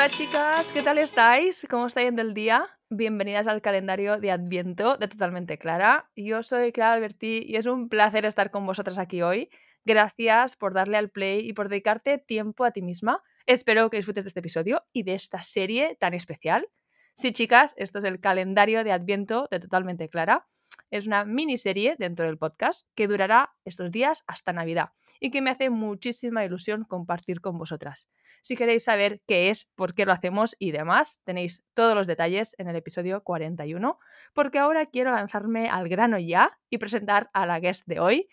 Hola chicas, ¿qué tal estáis? ¿Cómo está yendo el día? Bienvenidas al calendario de Adviento de Totalmente Clara. Yo soy Clara Alberti y es un placer estar con vosotras aquí hoy. Gracias por darle al play y por dedicarte tiempo a ti misma. Espero que disfrutes de este episodio y de esta serie tan especial. Sí, chicas, esto es el calendario de Adviento de Totalmente Clara. Es una miniserie dentro del podcast que durará estos días hasta Navidad y que me hace muchísima ilusión compartir con vosotras. Si queréis saber qué es, por qué lo hacemos y demás, tenéis todos los detalles en el episodio 41, porque ahora quiero lanzarme al grano ya y presentar a la guest de hoy.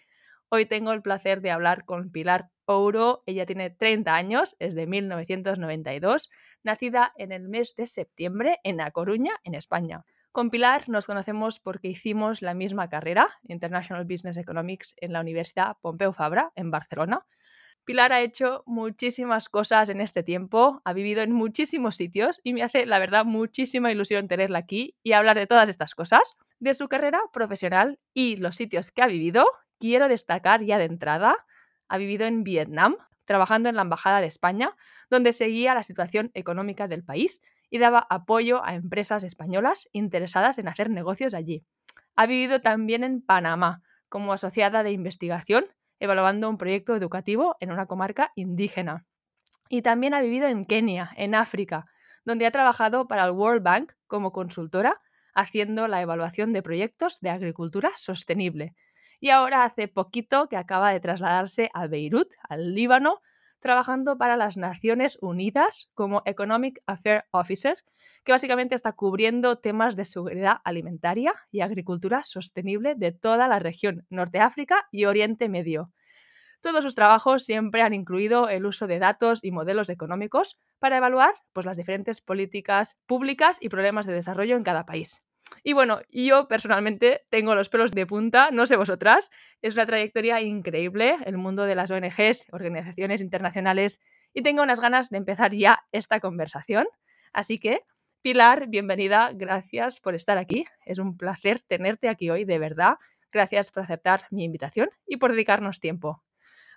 Hoy tengo el placer de hablar con Pilar Ouro. Ella tiene 30 años, es de 1992, nacida en el mes de septiembre en A Coruña, en España. Con Pilar nos conocemos porque hicimos la misma carrera, International Business Economics, en la Universidad Pompeu Fabra, en Barcelona. Pilar ha hecho muchísimas cosas en este tiempo, ha vivido en muchísimos sitios y me hace, la verdad, muchísima ilusión tenerla aquí y hablar de todas estas cosas. De su carrera profesional y los sitios que ha vivido, quiero destacar ya de entrada, ha vivido en Vietnam, trabajando en la Embajada de España, donde seguía la situación económica del país y daba apoyo a empresas españolas interesadas en hacer negocios allí. Ha vivido también en Panamá como asociada de investigación evaluando un proyecto educativo en una comarca indígena. Y también ha vivido en Kenia, en África, donde ha trabajado para el World Bank como consultora, haciendo la evaluación de proyectos de agricultura sostenible. Y ahora hace poquito que acaba de trasladarse a Beirut, al Líbano, trabajando para las Naciones Unidas como Economic Affairs Officer, que básicamente está cubriendo temas de seguridad alimentaria y agricultura sostenible de toda la región Norte África y Oriente Medio. Todos sus trabajos siempre han incluido el uso de datos y modelos económicos para evaluar pues, las diferentes políticas públicas y problemas de desarrollo en cada país. Y bueno, yo personalmente tengo los pelos de punta, no sé vosotras, es una trayectoria increíble, el mundo de las ONGs, organizaciones internacionales, y tengo unas ganas de empezar ya esta conversación. Así que Pilar, bienvenida, gracias por estar aquí. Es un placer tenerte aquí hoy, de verdad. Gracias por aceptar mi invitación y por dedicarnos tiempo.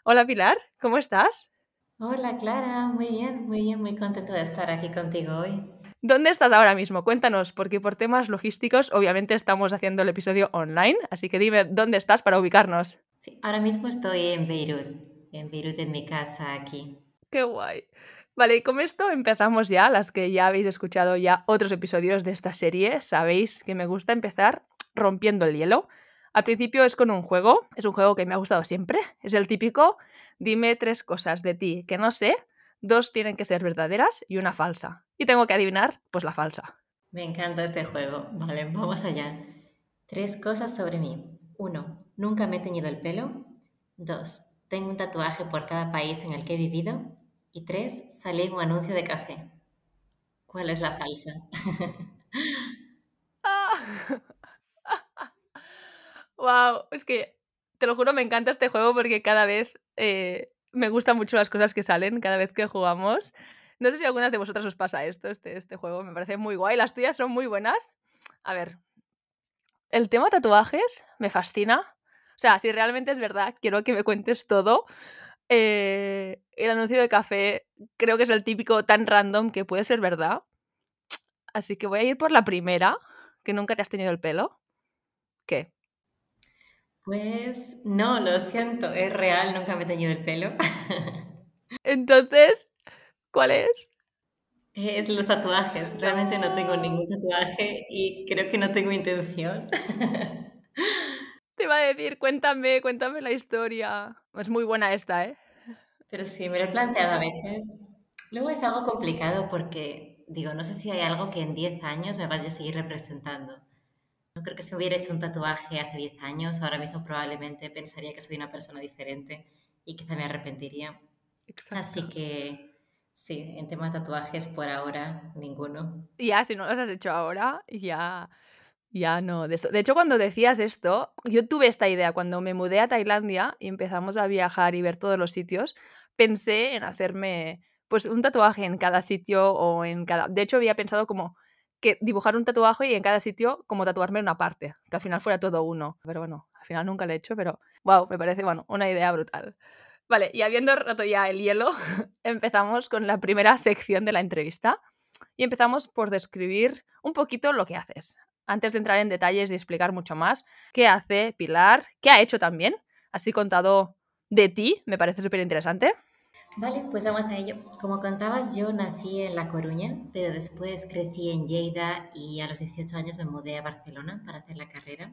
Hola Pilar, ¿cómo estás? Hola Clara, muy bien, muy bien, muy contento de estar aquí contigo hoy. ¿Dónde estás ahora mismo? Cuéntanos, porque por temas logísticos obviamente estamos haciendo el episodio online, así que dime dónde estás para ubicarnos. Sí, ahora mismo estoy en Beirut, en Beirut en mi casa aquí. Qué guay. Vale, y con esto empezamos ya, las que ya habéis escuchado ya otros episodios de esta serie, sabéis que me gusta empezar rompiendo el hielo. Al principio es con un juego, es un juego que me ha gustado siempre, es el típico, dime tres cosas de ti que no sé, dos tienen que ser verdaderas y una falsa. Y tengo que adivinar, pues la falsa. Me encanta este juego. Vale, vamos allá. Tres cosas sobre mí. Uno, nunca me he teñido el pelo. Dos, tengo un tatuaje por cada país en el que he vivido. Y tres, salí en un anuncio de café. ¿Cuál es la falsa? wow, es que te lo juro, me encanta este juego porque cada vez eh, me gustan mucho las cosas que salen, cada vez que jugamos. No sé si a algunas de vosotras os pasa esto, este, este juego, me parece muy guay. Las tuyas son muy buenas. A ver, el tema tatuajes me fascina. O sea, si realmente es verdad, quiero que me cuentes todo, eh, el anuncio de café creo que es el típico tan random que puede ser verdad. Así que voy a ir por la primera, que nunca te has tenido el pelo. ¿Qué? Pues no, lo siento, es real, nunca me he teñido el pelo. Entonces, ¿cuál es? Es los tatuajes. Realmente no tengo ningún tatuaje y creo que no tengo intención. Te iba a decir, cuéntame, cuéntame la historia. Es muy buena esta, ¿eh? Pero sí, me lo he planteado a veces. Luego es algo complicado porque, digo, no sé si hay algo que en 10 años me vaya a seguir representando. No creo que si me hubiera hecho un tatuaje hace 10 años, ahora mismo probablemente pensaría que soy una persona diferente y quizá me arrepentiría. Así que sí, en tema de tatuajes por ahora, ninguno. Ya, si no los has hecho ahora, ya ya no, de esto. De hecho, cuando decías esto, yo tuve esta idea. Cuando me mudé a Tailandia y empezamos a viajar y ver todos los sitios, pensé en hacerme pues un tatuaje en cada sitio o en cada. De hecho, había pensado como que dibujar un tatuaje y en cada sitio como tatuarme una parte, que al final fuera todo uno. Pero bueno, al final nunca lo he hecho, pero wow, me parece bueno, una idea brutal. Vale, y habiendo roto ya el hielo, empezamos con la primera sección de la entrevista. Y empezamos por describir un poquito lo que haces. Antes de entrar en detalles y explicar mucho más, qué hace Pilar, qué ha hecho también. Así contado de ti, me parece súper interesante. Vale, pues vamos a ello. Como contabas, yo nací en La Coruña, pero después crecí en Lleida y a los 18 años me mudé a Barcelona para hacer la carrera,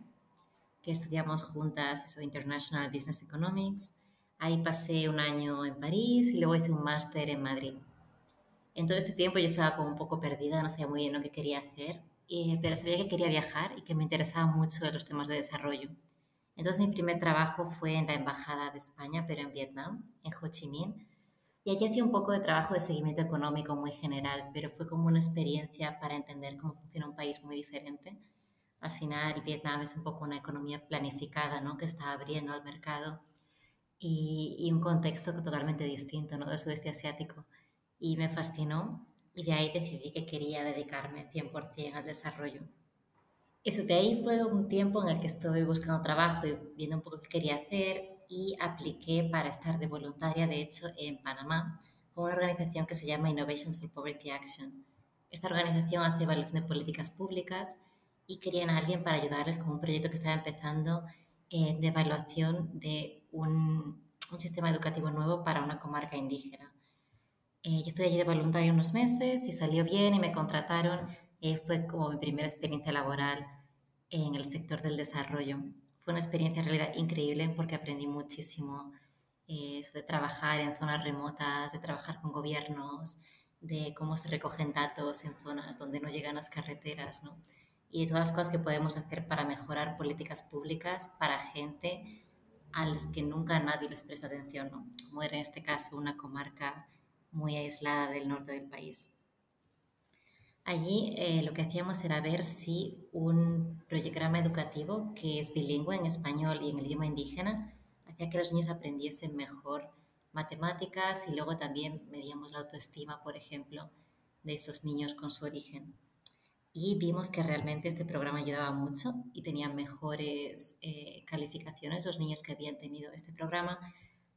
que estudiamos juntas eso, International Business Economics. Ahí pasé un año en París y luego hice un máster en Madrid. En todo este tiempo yo estaba como un poco perdida, no sabía muy bien lo que quería hacer, eh, pero sabía que quería viajar y que me interesaba mucho los temas de desarrollo. Entonces mi primer trabajo fue en la Embajada de España, pero en Vietnam, en Ho Chi Minh, y aquí hacía un poco de trabajo de seguimiento económico muy general, pero fue como una experiencia para entender cómo funciona un país muy diferente. Al final, Vietnam es un poco una economía planificada, ¿no? Que está abriendo al mercado y, y un contexto totalmente distinto, ¿no? Del sudeste asiático. Y me fascinó y de ahí decidí que quería dedicarme 100% al desarrollo. Eso de ahí fue un tiempo en el que estuve buscando trabajo y viendo un poco qué quería hacer y apliqué para estar de voluntaria, de hecho, en Panamá, con una organización que se llama Innovations for Poverty Action. Esta organización hace evaluación de políticas públicas y querían a alguien para ayudarles con un proyecto que estaba empezando eh, de evaluación de un, un, sistema educativo nuevo para una comarca indígena. Eh, yo estuve allí de voluntaria unos meses y salió bien y me contrataron. Eh, fue como mi primera experiencia laboral en el sector del desarrollo. Fue una experiencia en realidad increíble porque aprendí muchísimo eh, de trabajar en zonas remotas, de trabajar con gobiernos, de cómo se recogen datos en zonas donde no llegan las carreteras, ¿no? Y de todas las cosas que podemos hacer para mejorar políticas públicas para gente a las que nunca nadie les presta atención, ¿no? Como era en este caso una comarca muy aislada del norte del país. Allí eh, lo que hacíamos era ver si un programa educativo que es bilingüe en español y en el idioma indígena hacía que los niños aprendiesen mejor matemáticas y luego también medíamos la autoestima, por ejemplo, de esos niños con su origen. Y vimos que realmente este programa ayudaba mucho y tenían mejores eh, calificaciones los niños que habían tenido este programa,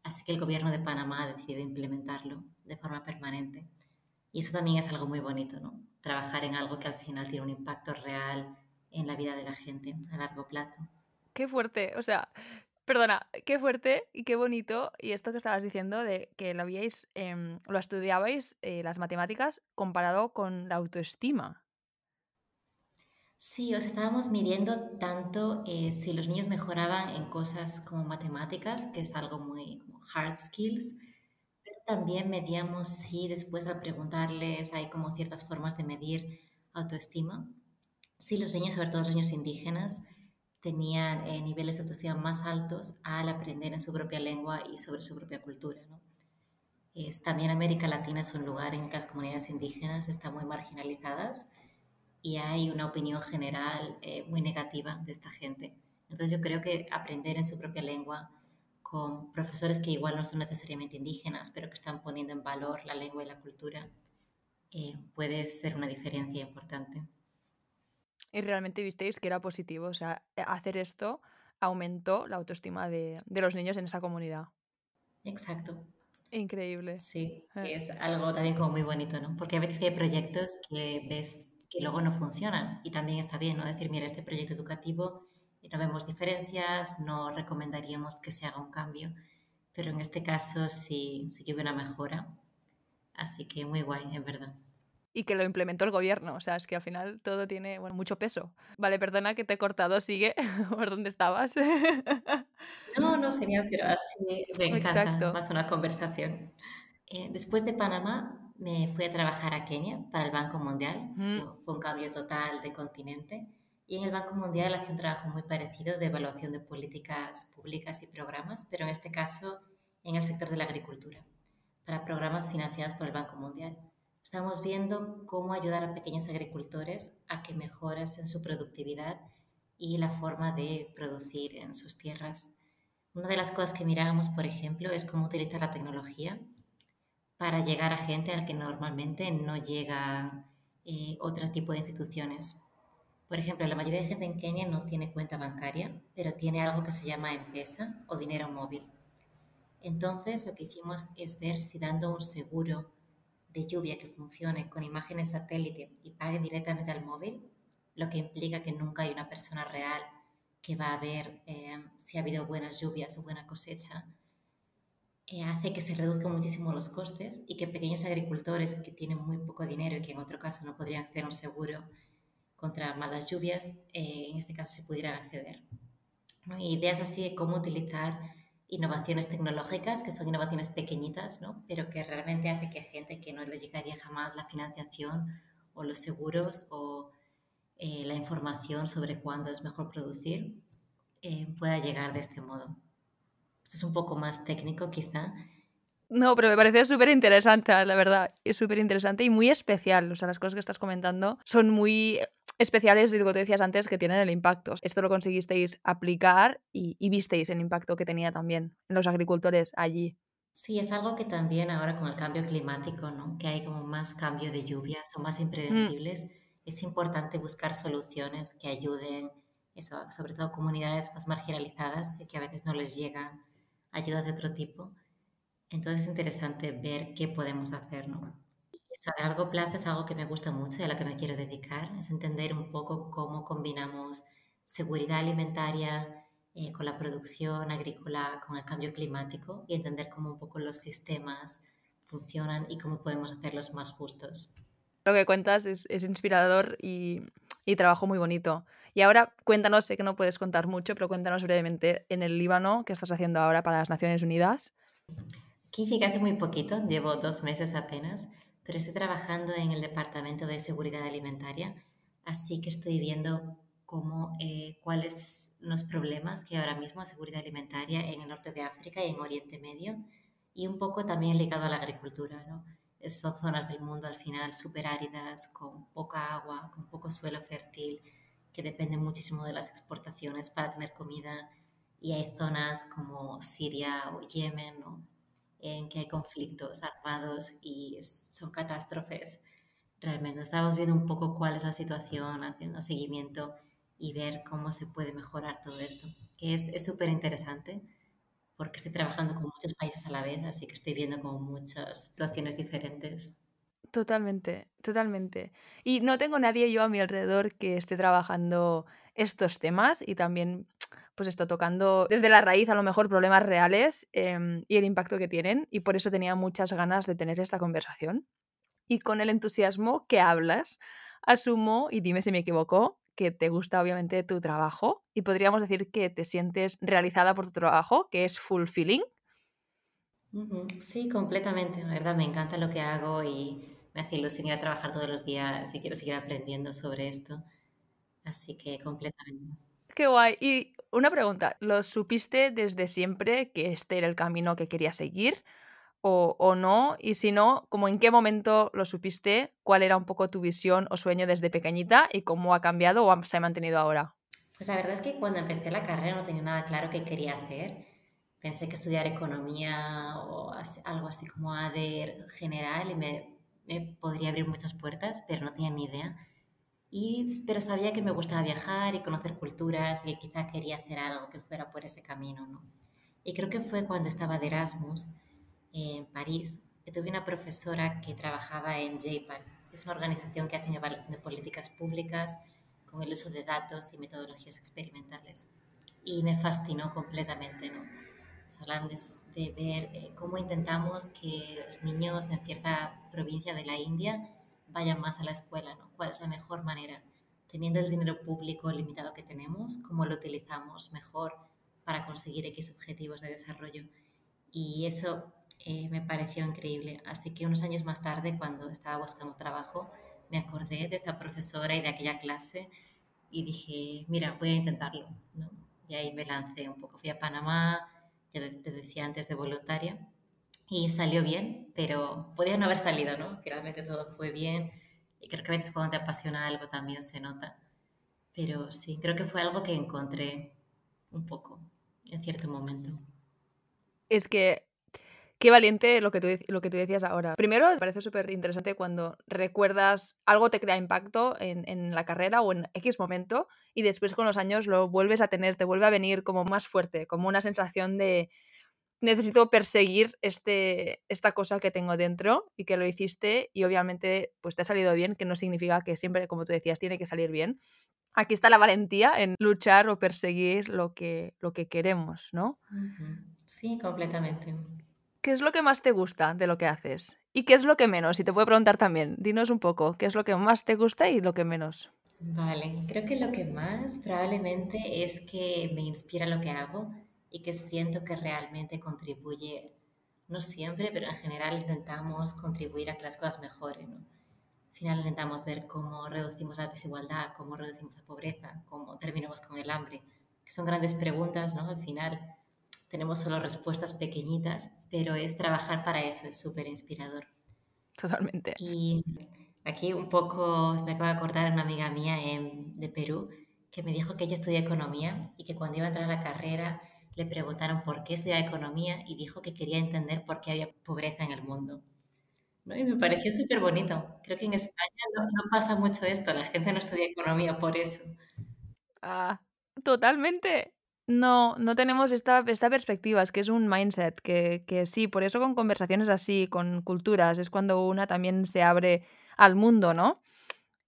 así que el gobierno de Panamá ha decidido implementarlo de forma permanente. Y eso también es algo muy bonito, ¿no? Trabajar en algo que al final tiene un impacto real en la vida de la gente a largo plazo. Qué fuerte, o sea, perdona, qué fuerte y qué bonito. Y esto que estabas diciendo de que lo habíais, eh, lo estudiabais, eh, las matemáticas, comparado con la autoestima. Sí, os estábamos midiendo tanto eh, si los niños mejoraban en cosas como matemáticas, que es algo muy hard skills, también medíamos si después al preguntarles hay como ciertas formas de medir autoestima, si los niños, sobre todo los niños indígenas, tenían eh, niveles de autoestima más altos al aprender en su propia lengua y sobre su propia cultura. Es, también América Latina es un lugar en que las comunidades indígenas están muy marginalizadas y hay una opinión general eh, muy negativa de esta gente. Entonces yo creo que aprender en su propia lengua con profesores que igual no son necesariamente indígenas, pero que están poniendo en valor la lengua y la cultura, eh, puede ser una diferencia importante. Y realmente visteis que era positivo, o sea, eh, hacer esto aumentó la autoestima de, de los niños en esa comunidad. Exacto. Increíble. Sí, que es algo también como muy bonito, ¿no? Porque a veces hay proyectos que ves que luego no funcionan y también está bien, ¿no? Decir, mira, este proyecto educativo no vemos diferencias, no recomendaríamos que se haga un cambio, pero en este caso sí, sí que hubo una mejora. Así que muy guay, en verdad. Y que lo implementó el gobierno, o sea, es que al final todo tiene bueno, mucho peso. Vale, perdona que te he cortado, sigue por dónde estabas. no, no, genial, pero así me encanta, Exacto. más una conversación. Eh, después de Panamá me fui a trabajar a Kenia para el Banco Mundial, mm. fue un cambio total de continente y en el Banco Mundial hace un trabajo muy parecido de evaluación de políticas públicas y programas, pero en este caso en el sector de la agricultura, para programas financiados por el Banco Mundial. Estamos viendo cómo ayudar a pequeños agricultores a que mejoren su productividad y la forma de producir en sus tierras. Una de las cosas que miramos, por ejemplo, es cómo utilizar la tecnología para llegar a gente al que normalmente no llega eh, otro tipo de instituciones. Por ejemplo, la mayoría de gente en Kenia no tiene cuenta bancaria, pero tiene algo que se llama M-Pesa o dinero móvil. Entonces, lo que hicimos es ver si dando un seguro de lluvia que funcione con imágenes satélite y pague directamente al móvil, lo que implica que nunca hay una persona real que va a ver eh, si ha habido buenas lluvias o buena cosecha, eh, hace que se reduzcan muchísimo los costes y que pequeños agricultores que tienen muy poco dinero y que en otro caso no podrían hacer un seguro contra malas lluvias, eh, en este caso se pudieran acceder. Ideas así de cómo utilizar innovaciones tecnológicas, que son innovaciones pequeñitas, ¿no? pero que realmente hace que gente que no le llegaría jamás la financiación o los seguros o eh, la información sobre cuándo es mejor producir, eh, pueda llegar de este modo. Esto es un poco más técnico quizá, no, pero me parece súper interesante, la verdad. Es súper interesante y muy especial. O sea, las cosas que estás comentando son muy especiales y lo que te decías antes que tienen el impacto. Esto lo conseguisteis aplicar y, visteis el impacto que tenía también en los agricultores allí. Sí, es algo que también ahora con el cambio climático, ¿no? Que hay como más cambio de lluvias, son más impredecibles. Mm. Es importante buscar soluciones que ayuden, eso, sobre todo comunidades más marginalizadas y que a veces no les llegan ayudas de otro tipo entonces es interesante ver qué podemos hacer, ¿no? Eso a largo plazo es algo que me gusta mucho y a lo que me quiero dedicar, es entender un poco cómo combinamos seguridad alimentaria eh, con la producción agrícola, con el cambio climático y entender cómo un poco los sistemas funcionan y cómo podemos hacerlos más justos. Lo que cuentas es, es inspirador y, y, trabajo muy bonito. Y ahora cuéntanos, sé que no puedes contar mucho, pero cuéntanos brevemente en el Líbano, ¿qué estás haciendo ahora para las Naciones Unidas? Aquí llegué hace muy poquito, llevo dos meses apenas, pero estoy trabajando en el Departamento de Seguridad Alimentaria, así que estoy viendo cómo, eh, cuáles los problemas que ahora mismo hay seguridad alimentaria en el norte de África y en Oriente Medio, y un poco también ligado a la agricultura. ¿no? Son zonas del mundo al final súper áridas, con poca agua, con poco suelo fértil, que dependen muchísimo de las exportaciones para tener comida, y hay zonas como Siria o Yemen, ¿no? En que hay conflictos armados y son catástrofes. Realmente estamos viendo un poco cuál es la situación, haciendo seguimiento y ver cómo se puede mejorar todo esto, que es súper interesante porque estoy trabajando con muchos países a la vez, así que estoy viendo como muchas situaciones diferentes. Totalmente, totalmente. Y no tengo nadie yo a mi alrededor que esté trabajando estos temas y también pues esto, tocando desde la raíz a lo mejor problemas reales em, y el impacto que tienen. Y por eso tenía muchas ganas de tener esta conversación. Y con el entusiasmo que hablas, asumo, y dime si me equivoco, que te gusta obviamente tu trabajo y podríamos decir que te sientes realizada por tu trabajo, que es fulfilling. Sí, completamente, la verdad me encanta lo que hago y me hace ilusión ir a trabajar todos los días y quiero seguir aprendiendo sobre esto. Así que completamente. Qué guay. Y una pregunta, ¿lo supiste desde siempre que este era el camino que querías seguir o, no? Y si no, ¿cómo en qué momento lo supiste? ¿Cuál era un poco tu visión o sueño desde pequeñita y cómo ha cambiado o se ha mantenido ahora? Pues la verdad es que cuando empecé la carrera no tenía nada claro qué quería hacer. Pensé que estudiar economía o algo así como ADER general y me, me podría abrir muchas puertas, pero no tenía ni idea. Y, pero sabía que me gustaba viajar y conocer culturas y quizá quería hacer algo que fuera por ese camino, ¿no? Y creo que fue cuando estaba de Erasmus en París, que tuve una profesora que trabajaba en JPAL, que es una organización que hace evaluación de políticas públicas con el uso de datos y metodologías experimentales. Y me fascinó completamente, ¿no? Hablando de, ver eh, cómo intentamos que los niños en cierta provincia de la India vayan más a la escuela, ¿no? ¿Cuál es la mejor manera? Teniendo el dinero público limitado que tenemos, ¿cómo lo utilizamos mejor para conseguir X objetivos de desarrollo? Y eso eh, me pareció increíble. Así que unos años más tarde, cuando estaba buscando trabajo, me acordé de esta profesora y de aquella clase y dije, mira, voy a intentarlo. Y ahí me lancé un poco. Fui a Panamá, ya te decía antes, de voluntaria y salió bien, pero podía no haber salido, ¿no? Finalmente todo fue bien y creo que a veces cuando te apasiona algo también se nota. Pero sí, creo que fue algo que encontré un poco en cierto momento. Es que qué valiente lo que tú, lo que tú decías ahora. Primero, me parece súper interesante cuando recuerdas algo te crea impacto en, en, la carrera o en X momento y después con los años lo vuelves a tener, te vuelve a venir como más fuerte, como una sensación de, necesito perseguir este, esta cosa que tengo dentro y que lo hiciste y obviamente pues te ha salido bien, que no significa que siempre, como tú decías, tiene que salir bien. Aquí está la valentía en luchar o perseguir lo que, lo que queremos, ¿no? Sí, completamente. ¿Qué es lo que más te gusta de lo que haces? ¿Y qué es lo que menos? Y te puedo preguntar también, dinos un poco, ¿qué es lo que más te gusta y lo que menos? Vale, creo que lo que más probablemente es que me inspira lo que hago y que siento que realmente contribuye, no siempre, pero en general intentamos contribuir a que las cosas mejoren. Al final intentamos ver cómo reducimos la desigualdad, cómo reducimos la pobreza, cómo terminamos con el hambre, que son grandes preguntas, ¿no? Al final tenemos solo respuestas pequeñitas, pero es trabajar para eso, es súper inspirador. Totalmente. Y aquí un poco me acabo de acordar una amiga mía de Perú que me dijo que ella estudia economía y que cuando iba a entrar a la carrera le preguntaron por qué estudiaba economía y dijo que quería entender por qué había pobreza en el mundo. ¿no? Y me pareció súper bonito. Creo que en España no, no, pasa mucho esto, la gente no estudia economía por eso. Ah, totalmente. No, no tenemos esta, esta perspectiva, es que es un mindset, que, que sí, por eso con conversaciones así, con culturas, es cuando una también se abre al mundo, ¿no?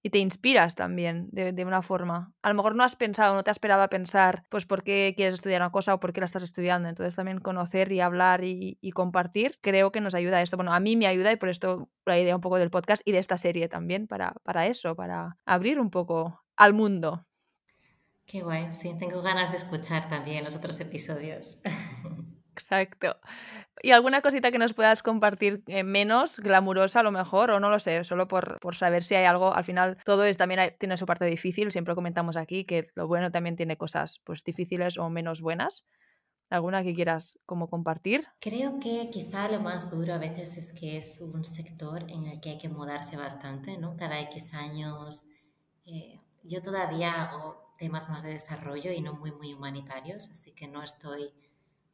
Y te inspiras también de, una forma. A lo mejor no has pensado, no te has esperado a pensar, pues, por qué quieres estudiar una cosa o por qué la estás estudiando. Entonces, también conocer y hablar y, compartir creo que nos ayuda a esto. Bueno, a mí me ayuda y por esto la idea un poco del podcast y de esta serie también, para, para eso, para abrir un poco al mundo. Qué guay, sí, tengo ganas de escuchar también los otros episodios. Exacto. ¿Y alguna cosita que nos puedas compartir eh, menos glamurosa a lo mejor? O no lo sé, solo por, por saber si hay algo. Al final todo es, también tiene su parte difícil, siempre comentamos aquí que lo bueno también tiene cosas pues difíciles o menos buenas. ¿Alguna que quieras como compartir? Creo que quizá lo más duro a veces es que es un sector en el que hay que mudarse bastante, ¿no? Cada X años. Eh, yo todavía hago temas más de desarrollo y no muy, muy humanitarios, así que no estoy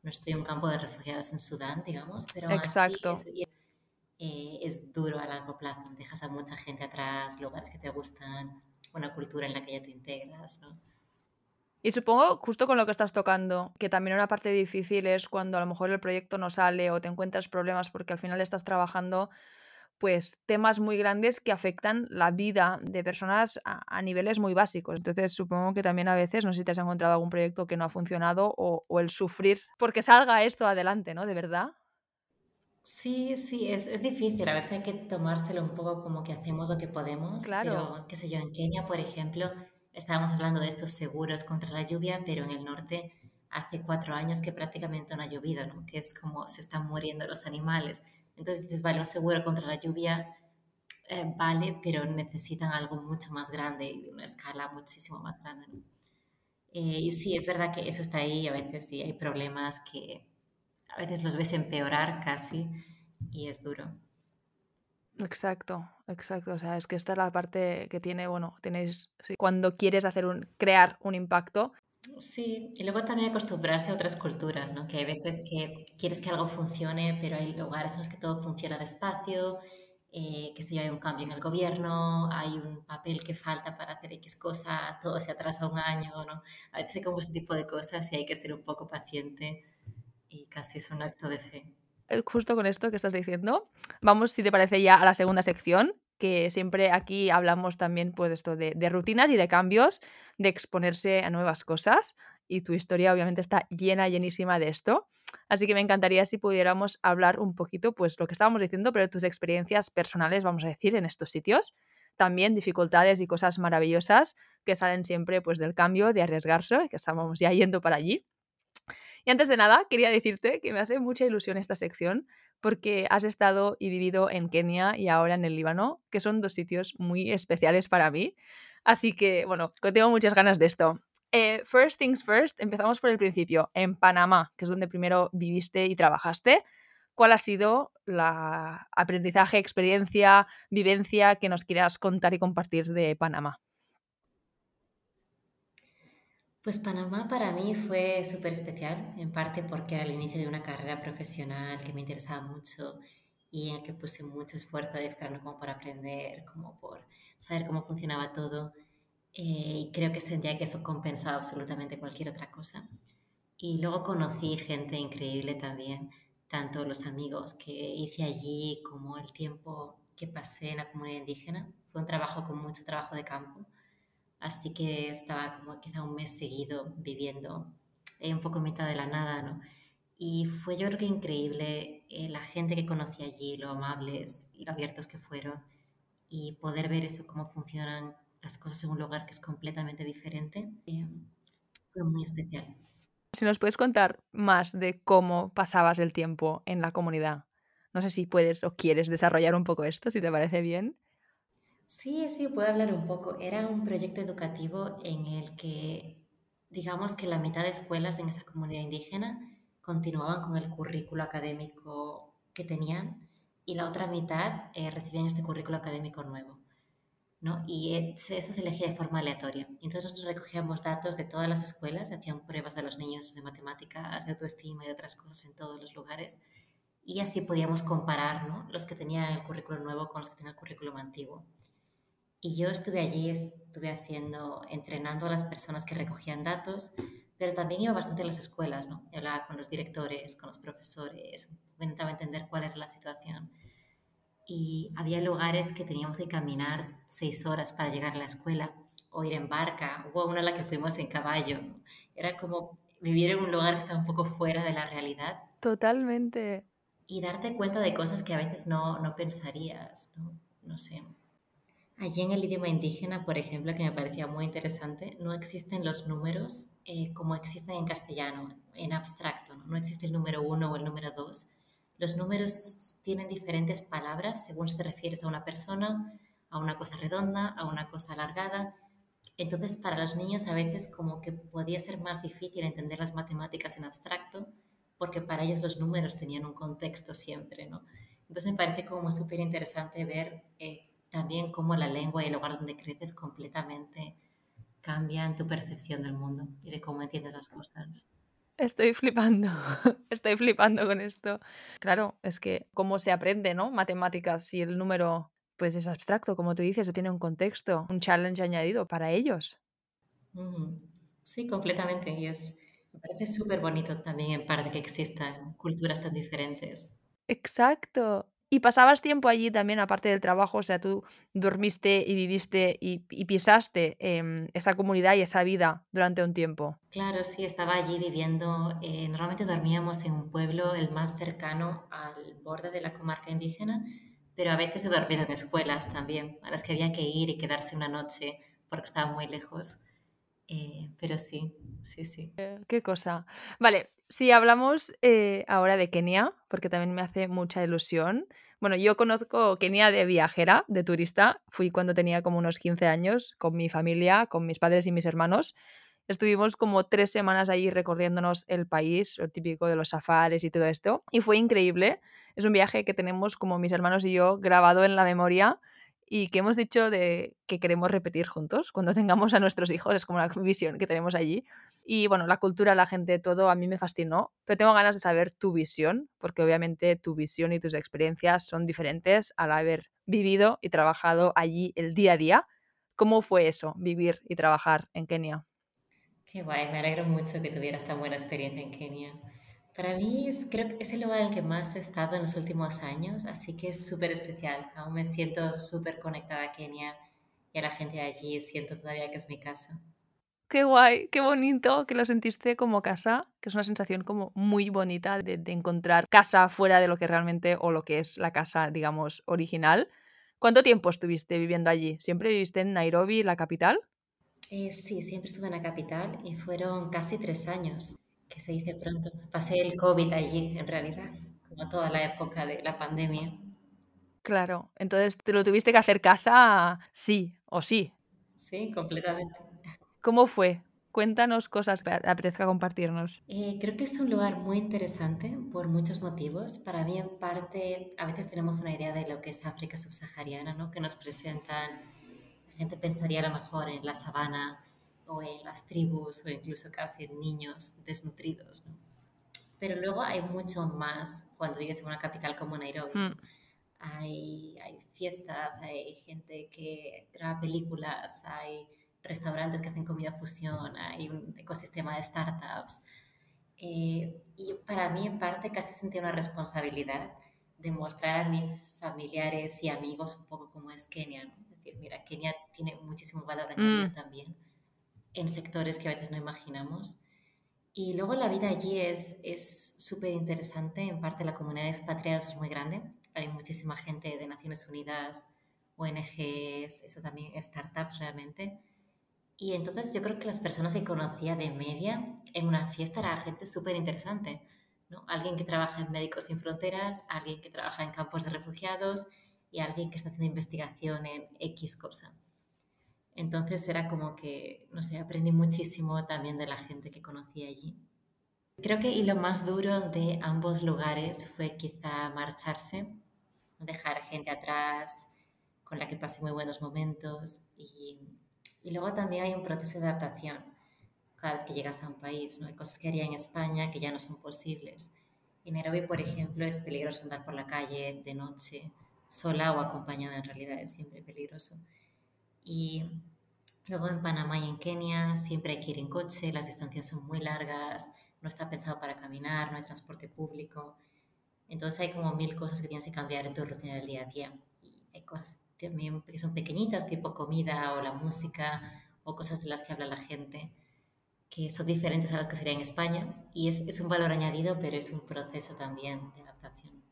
no estoy en un campo de refugiados en Sudán, digamos, pero Exacto. Así es, eh, es, duro a largo plazo. Dejas a mucha gente atrás, lugares que te gustan, una cultura en la que ya te integras, ¿no? Y supongo, justo con lo que estás tocando, que también una parte difícil es cuando a lo mejor el proyecto no sale o te encuentras problemas porque al final estás trabajando pues temas muy grandes que afectan la vida de personas a, niveles muy básicos. Entonces supongo que también a veces, no sé si te has encontrado algún proyecto que no ha funcionado o, el sufrir porque salga esto adelante, ¿no? De verdad. Sí, sí, es, es, difícil. A veces hay que tomárselo un poco como que hacemos lo que podemos. Claro. Pero, qué sé yo, en Kenia, por ejemplo, estábamos hablando de estos seguros contra la lluvia, pero en el norte hace cuatro años que prácticamente no ha llovido, ¿no? Que es como se están muriendo los animales. Entonces dices, vale, un seguro contra la lluvia eh, vale, pero necesitan algo mucho más grande y una escala muchísimo más grande. Eh, y sí, es verdad que eso está ahí, a veces sí hay problemas que a veces los ves empeorar casi y es duro. Exacto, exacto. O sea, es que esta es la parte que tiene, bueno, tenéis, cuando quieres hacer un, crear un impacto, Sí, y luego también acostumbrarse a otras culturas, ¿no? Que hay veces que quieres que algo funcione, pero hay lugares en los que todo funciona despacio, eh, que si hay un cambio en el gobierno, hay un papel que falta para hacer X cosa, todo se atrasa un año, ¿no? A veces hay como este tipo de cosas y hay que ser un poco paciente y casi es un acto de fe. Justo con esto que estás diciendo, vamos, si te parece, ya a la segunda sección, que siempre aquí hablamos también pues esto de, rutinas y de cambios, de exponerse a nuevas cosas y tu historia obviamente está llena, llenísima de esto. Así que me encantaría si pudiéramos hablar un poquito, pues lo que estábamos diciendo, pero tus experiencias personales, vamos a decir, en estos sitios. También dificultades y cosas maravillosas que salen siempre pues del cambio, de arriesgarse, que estábamos ya yendo para allí. Y antes de nada, quería decirte que me hace mucha ilusión esta sección porque has estado y vivido en Kenia y ahora en el Líbano, que son dos sitios muy especiales para mí. Así que, bueno, tengo muchas ganas de esto. Eh, first things first, empezamos por el principio. En Panamá, que es donde primero viviste y trabajaste, ¿cuál ha sido la aprendizaje, experiencia, vivencia que nos quieras contar y compartir de Panamá? Pues Panamá para mí fue súper especial, en parte porque era el inicio de una carrera profesional que me interesaba mucho y en el que puse mucho esfuerzo extra, como por aprender, como por saber cómo funcionaba todo. Eh, y creo que sentía que eso compensaba absolutamente cualquier otra cosa. Y luego conocí gente increíble también, tanto los amigos que hice allí como el tiempo que pasé en la comunidad indígena. Fue un trabajo con mucho trabajo de campo, así que estaba como quizá un mes seguido viviendo eh, un poco mitad de la nada, ¿no? Y fue yo creo que increíble eh, la gente que conocí allí, lo amables y lo abiertos que fueron, y poder ver eso, cómo funcionan las cosas en un lugar que es completamente diferente, eh, fue muy especial. Si nos puedes contar más de cómo pasabas el tiempo en la comunidad. No sé si puedes o quieres desarrollar un poco esto, si te parece bien. Sí, sí, puedo hablar un poco. Era un proyecto educativo en el que, digamos que la mitad de escuelas en esa comunidad indígena continuaban con el currículo académico que tenían y la otra mitad eh, recibían este currículo académico nuevo. ¿no? Y eso se elegía de forma aleatoria. Entonces nosotros recogíamos datos de todas las escuelas, hacían pruebas a los niños de matemáticas, de autoestima y otras cosas en todos los lugares. Y así podíamos comparar ¿no? los que tenían el currículo nuevo con los que tenían el currículum antiguo. Y yo estuve allí, estuve haciendo, entrenando a las personas que recogían datos, pero también iba bastante a las escuelas, ¿no? Hablaba con los directores, con los profesores, intentaba entender cuál era la situación. Y había lugares que teníamos que caminar seis horas para llegar a la escuela o ir en barca. Hubo una en la que fuimos en caballo. Era como vivir en un lugar que estaba un poco fuera de la realidad. Totalmente. Y darte cuenta de cosas que a veces no, no pensarías, ¿no? No sé, Allí en el idioma indígena, por ejemplo, que me parecía muy interesante, no existen los números eh, como existen en castellano, en abstracto. ¿no? existe el número uno o el número dos. Los números tienen diferentes palabras según si te refieres a una persona, a una cosa redonda, a una cosa alargada. Entonces, para los niños a veces como que podía ser más difícil entender las matemáticas en abstracto, porque para ellos los números tenían un contexto siempre, ¿no? Entonces me parece como súper interesante ver eh, también cómo la lengua y el lugar donde creces completamente cambian tu percepción del mundo y de cómo entiendes las cosas. Estoy flipando, estoy flipando con esto. Claro, es que cómo se aprende, ¿no? Matemáticas si el número pues es abstracto, como tú dices, o tiene un contexto, un challenge añadido para ellos. Sí, completamente. Y es, me parece súper bonito también en parte que existan culturas tan diferentes. Exacto. Y pasabas tiempo allí también, aparte del trabajo, o sea, tú dormiste y viviste y, pisaste em, esa comunidad y esa vida durante un tiempo. Claro, sí, estaba allí viviendo. Eh, normalmente dormíamos en un pueblo el más cercano al borde de la comarca indígena, pero a veces he dormido en escuelas también, a las que había que ir y quedarse una noche porque estaban muy lejos. Eh, pero sí, sí, sí. Eh, qué cosa. Vale, si hablamos eh, ahora de Kenia, porque también me hace mucha ilusión. Bueno, yo conozco Kenia de viajera, de turista. Fui cuando tenía como unos 15 años con mi familia, con mis padres y mis hermanos. Estuvimos como tres semanas allí recorriéndonos el país, lo típico de los safares y todo esto. Y fue increíble. Es un viaje que tenemos como mis hermanos y yo grabado en la memoria y que hemos dicho de que queremos repetir juntos cuando tengamos a nuestros hijos, es como la visión que tenemos allí. Y bueno, la cultura, la gente, todo a mí me fascinó, pero tengo ganas de saber tu visión, porque obviamente tu visión y tus experiencias son diferentes al haber vivido y trabajado allí el día a día. ¿Cómo fue eso, vivir y trabajar en Kenia? Qué guay, me alegro mucho que tuvieras tan buena experiencia en Kenia. Para mí es, creo que es el lugar en el que más he estado en los últimos años, así que es súper especial. Aún me siento súper conectada a Kenia y a la gente de allí, siento todavía que es mi casa. Qué guay, qué bonito que lo sentiste como casa, que es una sensación como muy bonita de, encontrar casa fuera de lo que realmente o lo que es la casa, digamos, original. ¿Cuánto tiempo estuviste viviendo allí? ¿Siempre viviste en Nairobi, la capital? Eh, sí, siempre estuve en la capital y fueron casi tres años que se dice pronto. Pasé el COVID allí, en realidad, como toda la época de la pandemia. Claro, entonces te lo tuviste que hacer casa sí o sí. Sí, completamente. ¿Cómo fue? Cuéntanos cosas que apetezca compartirnos. Eh, creo que es un lugar muy interesante por muchos motivos. Para mí, en parte, a veces tenemos una idea de lo que es África subsahariana, ¿no? que nos presentan, la gente pensaría a lo mejor en la sabana o en las tribus o incluso casi en niños desnutridos. ¿no? Pero luego hay mucho más cuando vives en una capital como Nairobi. Mm. Hay, hay fiestas, hay gente que graba películas, hay restaurantes que hacen comida fusión, hay un ecosistema de startups. Eh, y para mí, en parte, casi sentí una responsabilidad de mostrar a mis familiares y amigos un poco cómo es Kenia. ¿no? Es decir, mira, Kenia tiene muchísimo valor añadido Mm, también en sectores que a veces no imaginamos. Y luego la vida allí es es súper interesante. En parte la comunidad de expatriados es muy grande. Hay muchísima gente de Naciones Unidas, ONGs, eso también, startups realmente. Y entonces yo creo que las personas que conocía de media en una fiesta era gente súper interesante. ¿no? Alguien que trabaja en Médicos Sin Fronteras, alguien que trabaja en campos de refugiados y alguien que está haciendo investigación en X cosa. Entonces era como que, no sé, aprendí muchísimo también de la gente que conocí allí. Creo que y lo más duro de ambos lugares fue quizá marcharse, dejar gente atrás con la que pasé muy buenos momentos y, y luego también hay un proceso de adaptación cada vez que llegas a un país, ¿no? Hay cosas que haría en España que ya no son posibles. En Nairobi, por ejemplo, es peligroso andar por la calle de noche, sola o acompañada, en realidad es siempre peligroso. Y luego en Panamá y en Kenia siempre hay que ir en coche, las distancias son muy largas, no está pensado para caminar, no hay transporte público. Entonces hay como mil cosas que tienes que cambiar en tu rutina del día a día. Y hay cosas también que son pequeñitas, tipo comida o la música o cosas de las que habla la gente, que son diferentes a las que sería en España. Y es, es un valor añadido, pero es un proceso también de adaptación.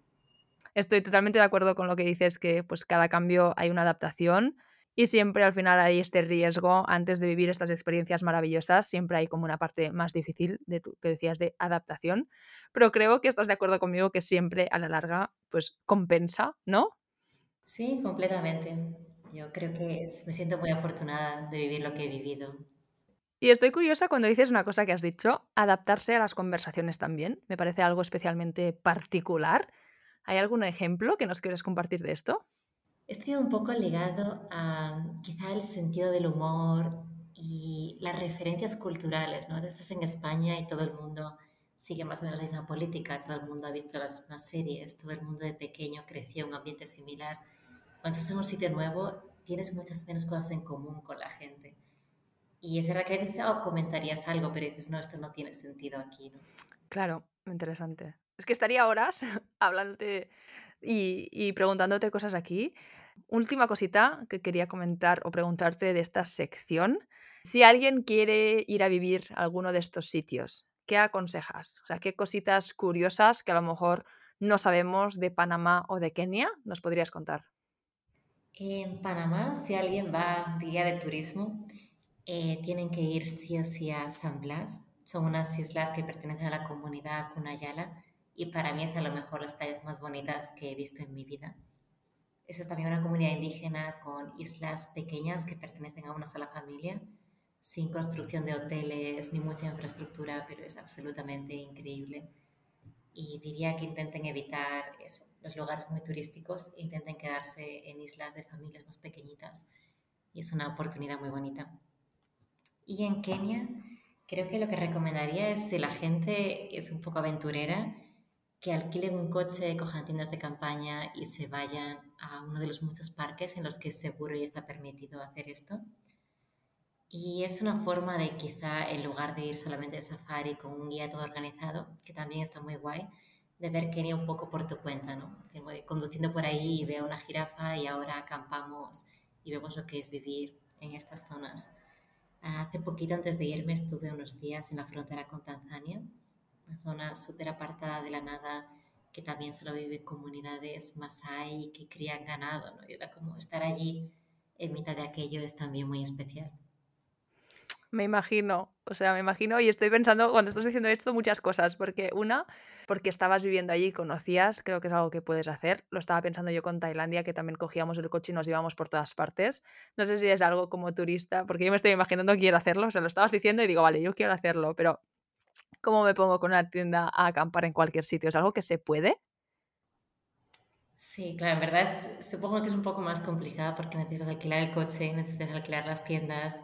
Estoy totalmente de acuerdo con lo que dices, que pues cada cambio hay una adaptación y siempre al final hay este riesgo antes de vivir estas experiencias maravillosas, siempre hay como una parte más difícil de tu, que decías de adaptación, pero creo que estás de acuerdo conmigo que siempre a la larga pues compensa, ¿no? Sí, completamente. Yo creo que es- me siento muy afortunada de vivir lo que he vivido. Y estoy curiosa cuando dices una cosa que has dicho, adaptarse a las conversaciones también. Me parece algo especialmente particular. ¿Hay algún ejemplo que nos quieres compartir de esto? Estoy un poco ligado a quizá el sentido del humor y las referencias culturales, ¿no? Estás en España y todo el mundo sigue más o menos la misma política, todo el mundo ha visto las mismas series, todo el mundo de pequeño creció en un ambiente similar. Cuando estás en un sitio nuevo, tienes muchas menos cosas en común con la gente. Y es verdad que a veces oh, comentarías algo, pero dices, no, esto no tiene sentido aquí, ¿no? Claro, interesante. Es que estaría horas hablándote y, y preguntándote cosas aquí. Última cosita que quería comentar o preguntarte de esta sección. Si alguien quiere ir a vivir a alguno de estos sitios, ¿qué aconsejas? O sea, ¿qué cositas curiosas que a lo mejor no sabemos de Panamá o de Kenia nos podrías contar? En Panamá, si alguien va, diría de turismo, eh, tienen que ir sí o sí a San Blas. Son unas islas que pertenecen a la comunidad Cunayala y para mí es a lo mejor las playas más bonitas que he visto en mi vida. Esa es también una comunidad indígena con islas pequeñas que pertenecen a una sola familia, sin construcción de hoteles ni mucha infraestructura, pero es absolutamente increíble. Y diría que intenten evitar eso, los lugares muy turísticos, intenten quedarse en islas de familias más pequeñitas. Y es una oportunidad muy bonita. Y en Kenia, creo que lo que recomendaría es si la gente es un poco aventurera, que alquilen un coche, cojan tiendas de campaña y se vayan a uno de los muchos parques en los que es seguro y está permitido hacer esto. Y es una forma de quizá, en lugar de ir solamente de safari con un guía todo organizado, que también está muy guay, de ver Kenia un poco por tu cuenta, ¿no? Voy conduciendo por ahí y veo una jirafa y ahora acampamos y vemos lo que es vivir en estas zonas. Hace poquito antes de irme estuve unos días en la frontera con Tanzania, una zona súper apartada de la nada que también solo vive comunidades masái que crían ganado, ¿no? Y era como estar allí en mitad de aquello es también muy especial. Me imagino, o sea, me imagino y estoy pensando cuando estás diciendo esto muchas cosas, porque una, porque estabas viviendo allí, conocías, creo que es algo que puedes hacer. Lo estaba pensando yo con Tailandia, que también cogíamos el coche y nos íbamos por todas partes. No sé si es algo como turista, porque yo me estoy imaginando quiero hacerlo, o sea, lo estabas diciendo y digo, vale, yo quiero hacerlo, pero ¿cómo me pongo con una tienda a acampar en cualquier sitio? ¿Es algo que se puede? Sí, claro, en verdad es- supongo que es un poco más complicada porque necesitas alquilar el coche, necesitas alquilar las tiendas.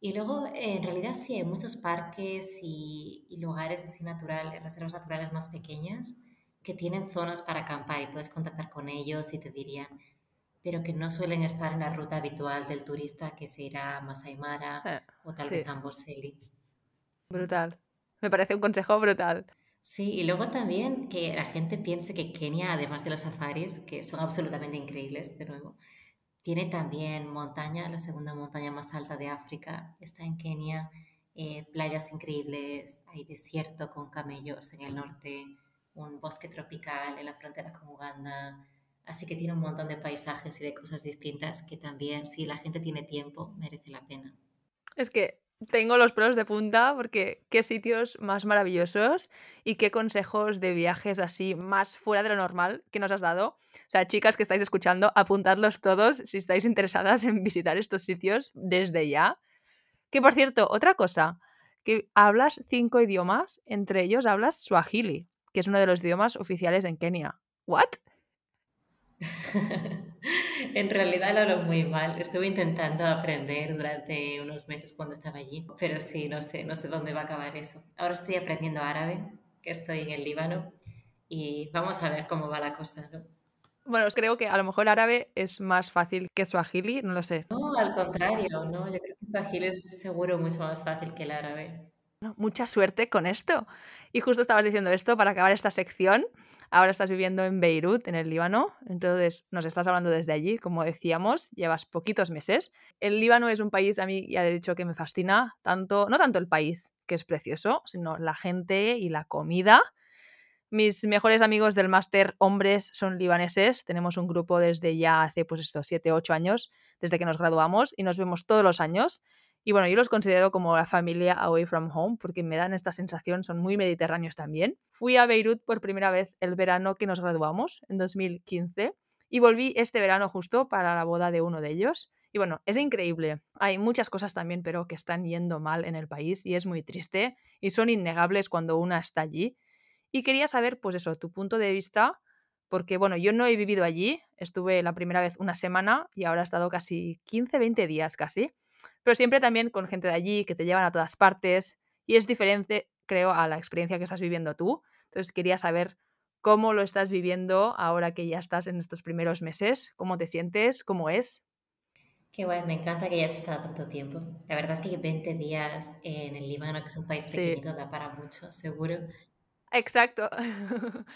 Y luego, en realidad sí, hay muchos parques y, y lugares así naturales, reservas naturales más pequeñas que tienen zonas para acampar y puedes contactar con ellos y te dirían, pero que no suelen estar en la ruta habitual del turista que se irá a Masai Mara Eh, o tal vez sí, a Amboseli. brutal. Me parece un consejo brutal. Sí, y luego también que la gente piense que Kenia, además de los safaris, que son absolutamente increíbles, de nuevo, tiene también montaña, la segunda montaña más alta de África, está en Kenia, eh, playas increíbles, hay desierto con camellos en el norte, un bosque tropical en la frontera con Uganda, así que tiene un montón de paisajes y de cosas distintas que también, si la gente tiene tiempo, merece la pena. Es que tengo los pelos de punta porque qué sitios más maravillosos y qué consejos de viajes así más fuera de lo normal que nos has dado. O sea, chicas que estáis escuchando, apuntadlos todos si estáis interesadas en visitar estos sitios desde ya. Que por cierto, otra cosa, que hablas cinco idiomas, entre ellos hablas Swahili, que es uno de los idiomas oficiales en Kenia. ¿What? en realidad lo hablo muy mal. Estuve intentando aprender durante unos meses cuando estaba allí, pero sí, no sé, no sé dónde va a acabar eso. Ahora estoy aprendiendo árabe, que estoy en el Líbano, y vamos a ver cómo va la cosa, ¿no? Bueno, creo que a lo mejor árabe es más fácil que swahili, no lo sé. No, al contrario, no, yo creo que swahili es seguro mucho más fácil que el árabe. mucha suerte con esto. Y justo estabas diciendo esto para acabar esta sección. Ahora estás viviendo en Beirut, en el Líbano, entonces nos estás hablando desde allí, como decíamos, llevas poquitos meses. El Líbano es un país, a mí ya he dicho que me fascina, tanto, no tanto el país, que es precioso, sino la gente y la comida. Mis mejores amigos del máster hombres son libaneses, tenemos un grupo desde ya hace pues estos 7, 8 años, desde que nos graduamos y nos vemos todos los años. Y bueno, yo los considero como la familia away from home porque me dan esta sensación, son muy mediterráneos también. Fui a Beirut por primera vez el verano que nos graduamos, en 2015, y volví este verano justo para la boda de uno de ellos. Y bueno, es increíble. Hay muchas cosas también, pero que están yendo mal en el país y es muy triste y son innegables cuando una está allí. Y quería saber, pues eso, tu punto de vista, porque bueno, yo no he vivido allí, estuve la primera vez una semana y ahora he estado casi 15, 20 días casi pero siempre también con gente de allí que te llevan a todas partes y es diferente, creo, a la experiencia que estás viviendo tú. Entonces quería saber cómo lo estás viviendo ahora que ya estás en estos primeros meses, cómo te sientes, cómo es. Qué guay, me encanta que hayas estado tanto tiempo. La verdad es que 20 días en el Líbano, que es un país pequeñito, da para mucho, seguro. Exacto.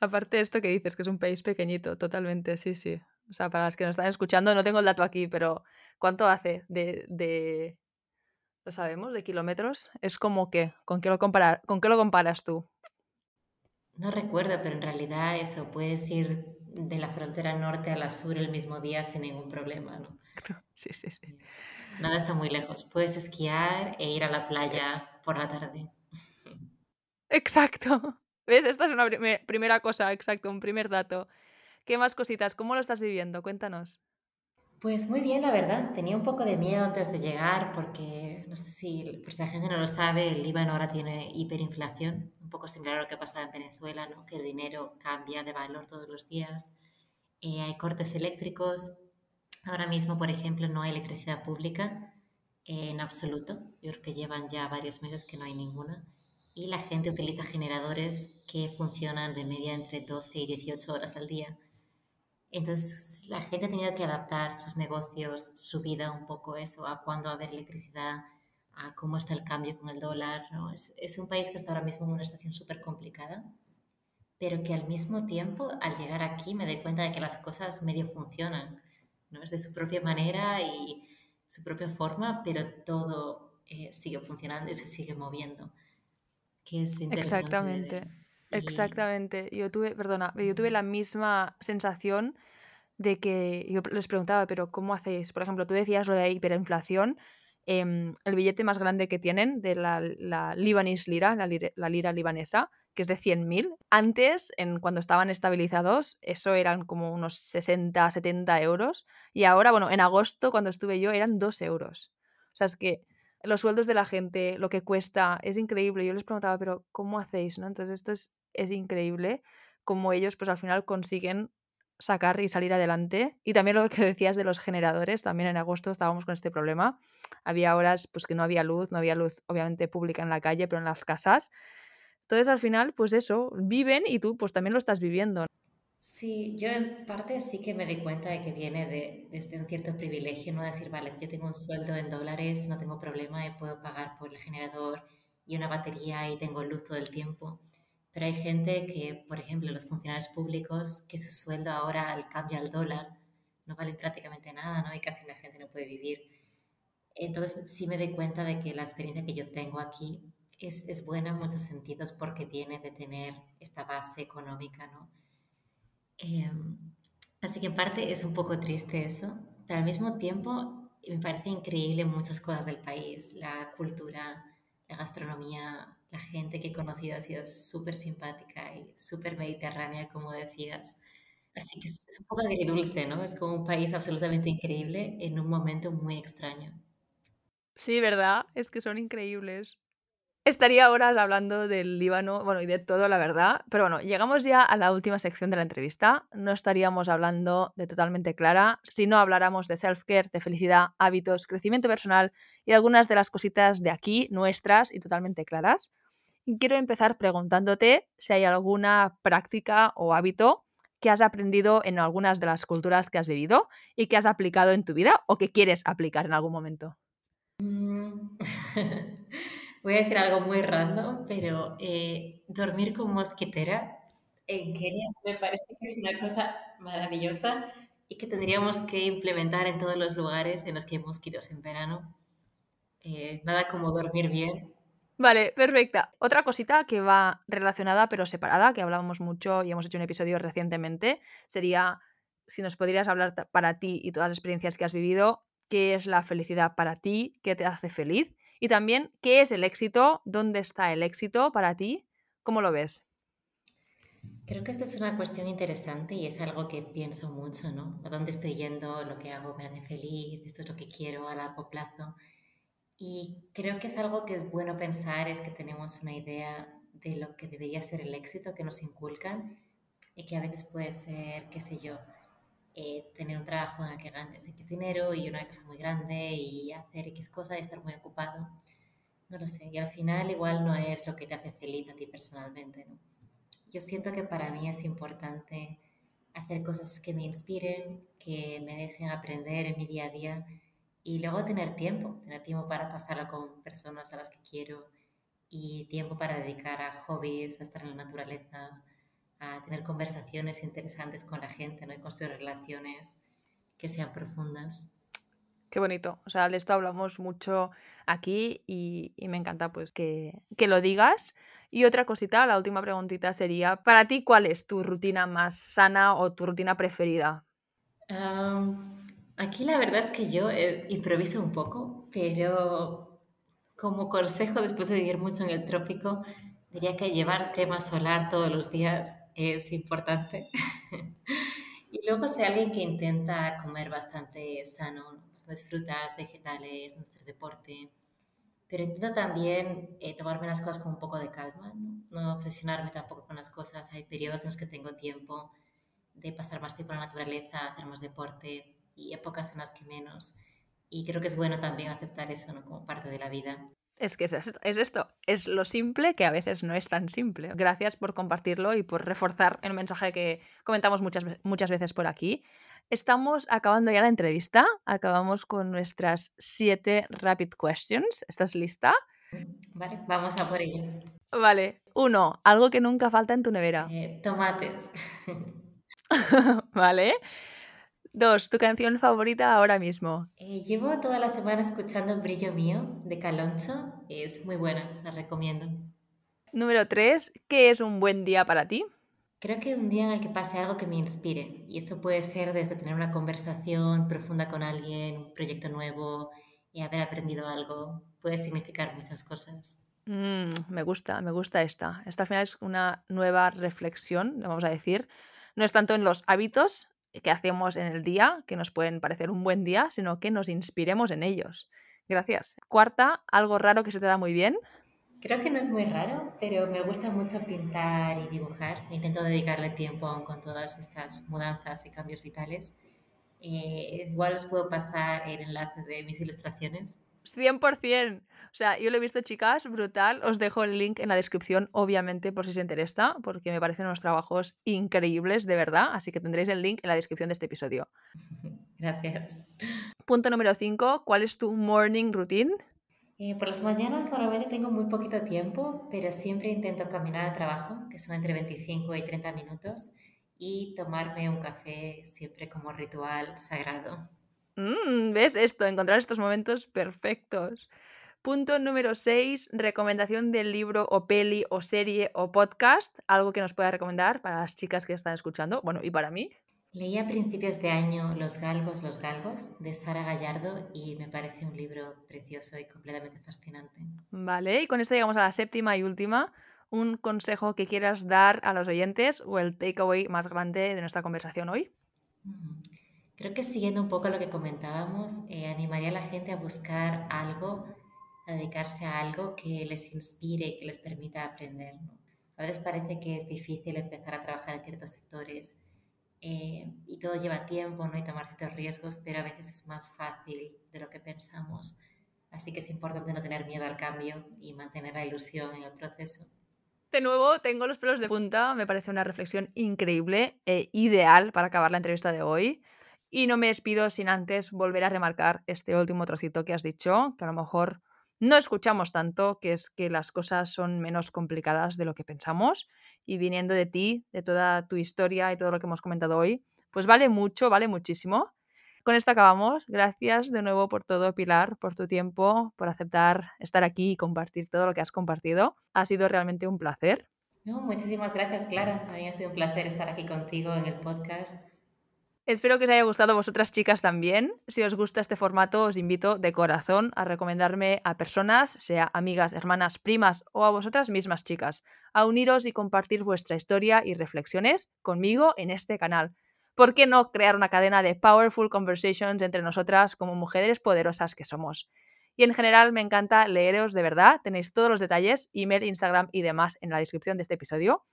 Aparte de esto que dices, que es un país pequeñito, totalmente, sí, sí. O sea, para las que nos están escuchando, no tengo el dato aquí, pero ¿Cuánto hace de, de lo sabemos, de kilómetros? Es como que, ¿con qué lo, ¿con qué lo comparas tú? No recuerdo, pero en realidad eso, puedes ir de la frontera norte a la sur el mismo día sin ningún problema, ¿no? Sí, sí, sí. Nada está muy lejos. Puedes esquiar e ir a la playa por la tarde. Exacto. ¿Ves? Esta es una primera cosa, exacto, un primer dato. ¿Qué más cositas? ¿Cómo lo estás viviendo? Cuéntanos. Pues muy bien, la verdad. Tenía un poco de miedo antes de llegar porque, no sé si, por la gente no lo sabe, el Líbano ahora tiene hiperinflación, un poco similar a lo que pasa en Venezuela, ¿no? que el dinero cambia de valor todos los días. Eh, hay cortes eléctricos. Ahora mismo, por ejemplo, no hay electricidad pública en absoluto. Yo creo que llevan ya varios meses que no hay ninguna. Y la gente utiliza generadores que funcionan de media entre 12 y 18 horas al día entonces la gente ha tenido que adaptar sus negocios, su vida un poco eso, a cuándo va a haber electricidad, a cómo está el cambio con el dólar. ¿no? Es, es un país que está ahora mismo en una situación súper complicada, pero que al mismo tiempo, al llegar aquí, me doy cuenta de que las cosas medio funcionan. ¿no? Es de su propia manera y su propia forma, pero todo eh, sigue funcionando y se sigue moviendo. Que es interesante. Exactamente. Exactamente. Yo tuve, perdona, yo tuve la misma sensación de que yo les preguntaba, pero ¿cómo hacéis? Por ejemplo, tú decías lo de hiperinflación. Em, el billete más grande que tienen de la, la Libanese lira, la, lira, libanesa, que es de 100.000. Antes, en, cuando estaban estabilizados, eso eran como unos 60, 70 euros. Y ahora, bueno, en agosto, cuando estuve yo, eran 2 euros. O sea, es que los sueldos de la gente, lo que cuesta, es increíble. Yo les preguntaba, pero ¿cómo hacéis? ¿no? Entonces, esto es es increíble como ellos pues al final consiguen sacar y salir adelante. Y también lo que decías de los generadores, también en agosto estábamos con este problema. Había horas pues que no había luz, no había luz obviamente pública en la calle, pero en las casas. Entonces al final pues eso, viven y tú pues también lo estás viviendo. Sí, yo en parte sí que me di cuenta de que viene de, desde un cierto privilegio, no decir, vale, yo tengo un sueldo en dólares, no tengo problema y puedo pagar por el generador y una batería y tengo luz todo el tiempo. Pero hay gente que, por ejemplo, los funcionarios públicos, que su sueldo ahora al cambio al dólar no vale prácticamente nada, ¿no? Y casi la gente no puede vivir. Entonces sí me doy cuenta de que la experiencia que yo tengo aquí es, es buena en muchos sentidos porque viene de tener esta base económica, ¿no? Em, así que en parte es un poco triste eso, pero al mismo tiempo me parece increíble muchas cosas del país, la cultura, la gastronomía, la gente que he conocido ha sido súper simpática y súper mediterránea, como decías. Así que es, un poco agridulce, ¿no? Es como un país absolutamente increíble en un momento muy extraño. Sí, ¿verdad? Es que son increíbles. Estaría horas hablando del Líbano, bueno, y de todo, la verdad. Pero bueno, llegamos ya a la última sección de la entrevista. No estaríamos hablando de totalmente clara si no habláramos de self-care, de felicidad, hábitos, crecimiento personal y algunas de las cositas de aquí, nuestras y totalmente claras. Quiero empezar preguntándote si hay alguna práctica o hábito que has aprendido en algunas de las culturas que has vivido y que has aplicado en tu vida o que quieres aplicar en algún momento. Voy a decir algo muy random, pero eh, dormir con mosquitera en Kenia me parece que es una cosa maravillosa y que tendríamos que implementar en todos los lugares en los que hay mosquitos en verano. Eh, nada como dormir bien. Vale, perfecta. Otra cosita que va relacionada pero separada, que hablábamos mucho y hemos hecho un episodio recientemente, sería si nos podrías hablar para ti y todas las experiencias que has vivido, qué es la felicidad para ti, qué te hace feliz y también qué es el éxito, dónde está el éxito para ti, cómo lo ves. Creo que esta es una cuestión interesante y es algo que pienso mucho, ¿no? ¿A dónde estoy yendo? ¿Lo que hago me hace feliz? ¿Esto es lo que quiero a largo plazo? Y creo que es algo que es bueno pensar, es que tenemos una idea de lo que debería ser el éxito que nos inculcan y que a veces puede ser, qué sé yo, eh, tener un trabajo en el que ganes X dinero y una casa muy grande y hacer X cosas y estar muy ocupado. No lo sé. Y al final igual no es lo que te hace feliz a ti personalmente. ¿no? Yo siento que para mí es importante hacer cosas que me inspiren, que me dejen aprender en mi día a día y luego tener tiempo, tener tiempo para pasarlo con personas a las que quiero y tiempo para dedicar a hobbies, a estar en la naturaleza, a tener conversaciones interesantes con la gente, ¿no? Y construir relaciones que sean profundas. Qué bonito. O sea, de esto hablamos mucho aquí y, y me encanta pues que, que, lo digas. Y otra cosita, la última preguntita sería, para ti, ¿cuál es tu rutina más sana o tu rutina preferida? Um, aquí la verdad es que yo eh, improviso un poco, pero como consejo después de vivir mucho en el trópico, diría que llevar crema solar todos los días es importante. y luego soy alguien que intenta comer bastante sano, pues frutas, vegetales, nuestro deporte. Pero intento también eh, tomarme las cosas con un poco de calma, ¿no? no obsesionarme tampoco con las cosas. Hay periodos en los que tengo tiempo de pasar más tiempo en la naturaleza, hacer más deporte y épocas en las que menos. Y creo que es bueno también aceptar eso ¿no? como parte de la vida. Es que es, es, esto, es lo simple que a veces no es tan simple. Gracias por compartirlo y por reforzar el mensaje que comentamos muchas, muchas veces por aquí. Estamos acabando ya la entrevista, acabamos con nuestras siete rapid questions. ¿Estás lista? Vale, vamos a por ello. Vale, uno, algo que nunca falta en tu nevera. Eh, tomates. vale. Dos, tu canción favorita ahora mismo. Eh, llevo toda la semana escuchando Brillo Mío de Caloncho. Es muy buena, la recomiendo. Número tres, ¿qué es un buen día para ti? Creo que un día en el que pase algo que me inspire. Y esto puede ser desde tener una conversación profunda con alguien, un proyecto nuevo y haber aprendido algo. Puede significar muchas cosas. Mm, me gusta, me gusta esta. Esta al final es una nueva reflexión, vamos a decir. No es tanto en los hábitos, que hacemos en el día, que nos pueden parecer un buen día, sino que nos inspiremos en ellos. Gracias. Cuarta, algo raro que se te da muy bien. Creo que no es muy raro, pero me gusta mucho pintar y dibujar. Intento dedicarle tiempo con todas estas mudanzas y cambios vitales. Eh, igual os puedo pasar el enlace de mis ilustraciones 100%. O sea, yo lo he visto, chicas, brutal. Os dejo el link en la descripción, obviamente, por si se interesa, porque me parecen unos trabajos increíbles, de verdad. Así que tendréis el link en la descripción de este episodio. Gracias. Punto número 5. ¿Cuál es tu morning routine? Eh, por las mañanas normalmente tengo muy poquito tiempo, pero siempre intento caminar al trabajo, que son entre 25 y 30 minutos, y tomarme un café siempre como ritual sagrado. Mm, ¿Ves esto? Encontrar estos momentos perfectos. Punto número 6, recomendación del libro o peli o serie o podcast, algo que nos pueda recomendar para las chicas que están escuchando, bueno, y para mí. Leí a principios de año Los Galgos, los Galgos de Sara Gallardo y me parece un libro precioso y completamente fascinante. Vale, y con esto llegamos a la séptima y última. Un consejo que quieras dar a los oyentes o el takeaway más grande de nuestra conversación hoy. Creo que siguiendo un poco lo que comentábamos, eh, animaría a la gente a buscar algo, a dedicarse a algo que les inspire y que les permita aprender. A veces parece que es difícil empezar a trabajar en ciertos sectores eh, y todo lleva tiempo, ¿no? Y tomar ciertos riesgos, pero a veces es más fácil de lo que pensamos. Así que es importante no tener miedo al cambio y mantener la ilusión en el proceso. De nuevo, tengo los pelos de punta, me parece una reflexión increíble e ideal para acabar la entrevista de hoy. Y no me despido sin antes volver a remarcar este último trocito que has dicho, que a lo mejor no escuchamos tanto, que es que las cosas son menos complicadas de lo que pensamos y viniendo de ti, de toda tu historia y todo lo que hemos comentado hoy, pues vale mucho, vale muchísimo. Con esto acabamos. Gracias de nuevo por todo, Pilar, por tu tiempo, por aceptar estar aquí y compartir todo lo que has compartido. Ha sido realmente un placer. muchísimas gracias, Clara. A mí ha sido un placer estar aquí contigo en el podcast. Espero que os haya gustado a vosotras chicas también. Si os gusta este formato, os invito de corazón a recomendarme a personas, sea amigas, hermanas, primas o a vosotras mismas chicas, a uniros y compartir vuestra historia y reflexiones conmigo en este canal. ¿Por qué no crear una cadena de powerful conversations entre nosotras como mujeres poderosas que somos? Y en general me encanta leeros de verdad. Tenéis todos los detalles, email, Instagram y demás en la descripción de este episodio.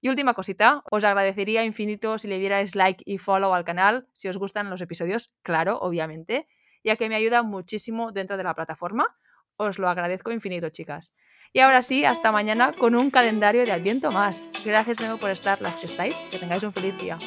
Y última cosita, os agradecería infinito si le dierais like y follow al canal, si os gustan los episodios, claro, obviamente, ya que me ayuda muchísimo dentro de la plataforma. Os lo agradezco infinito, chicas. Y ahora sí, hasta mañana con un calendario de Adviento más. Gracias de nuevo por estar las que estáis. Que tengáis un feliz día.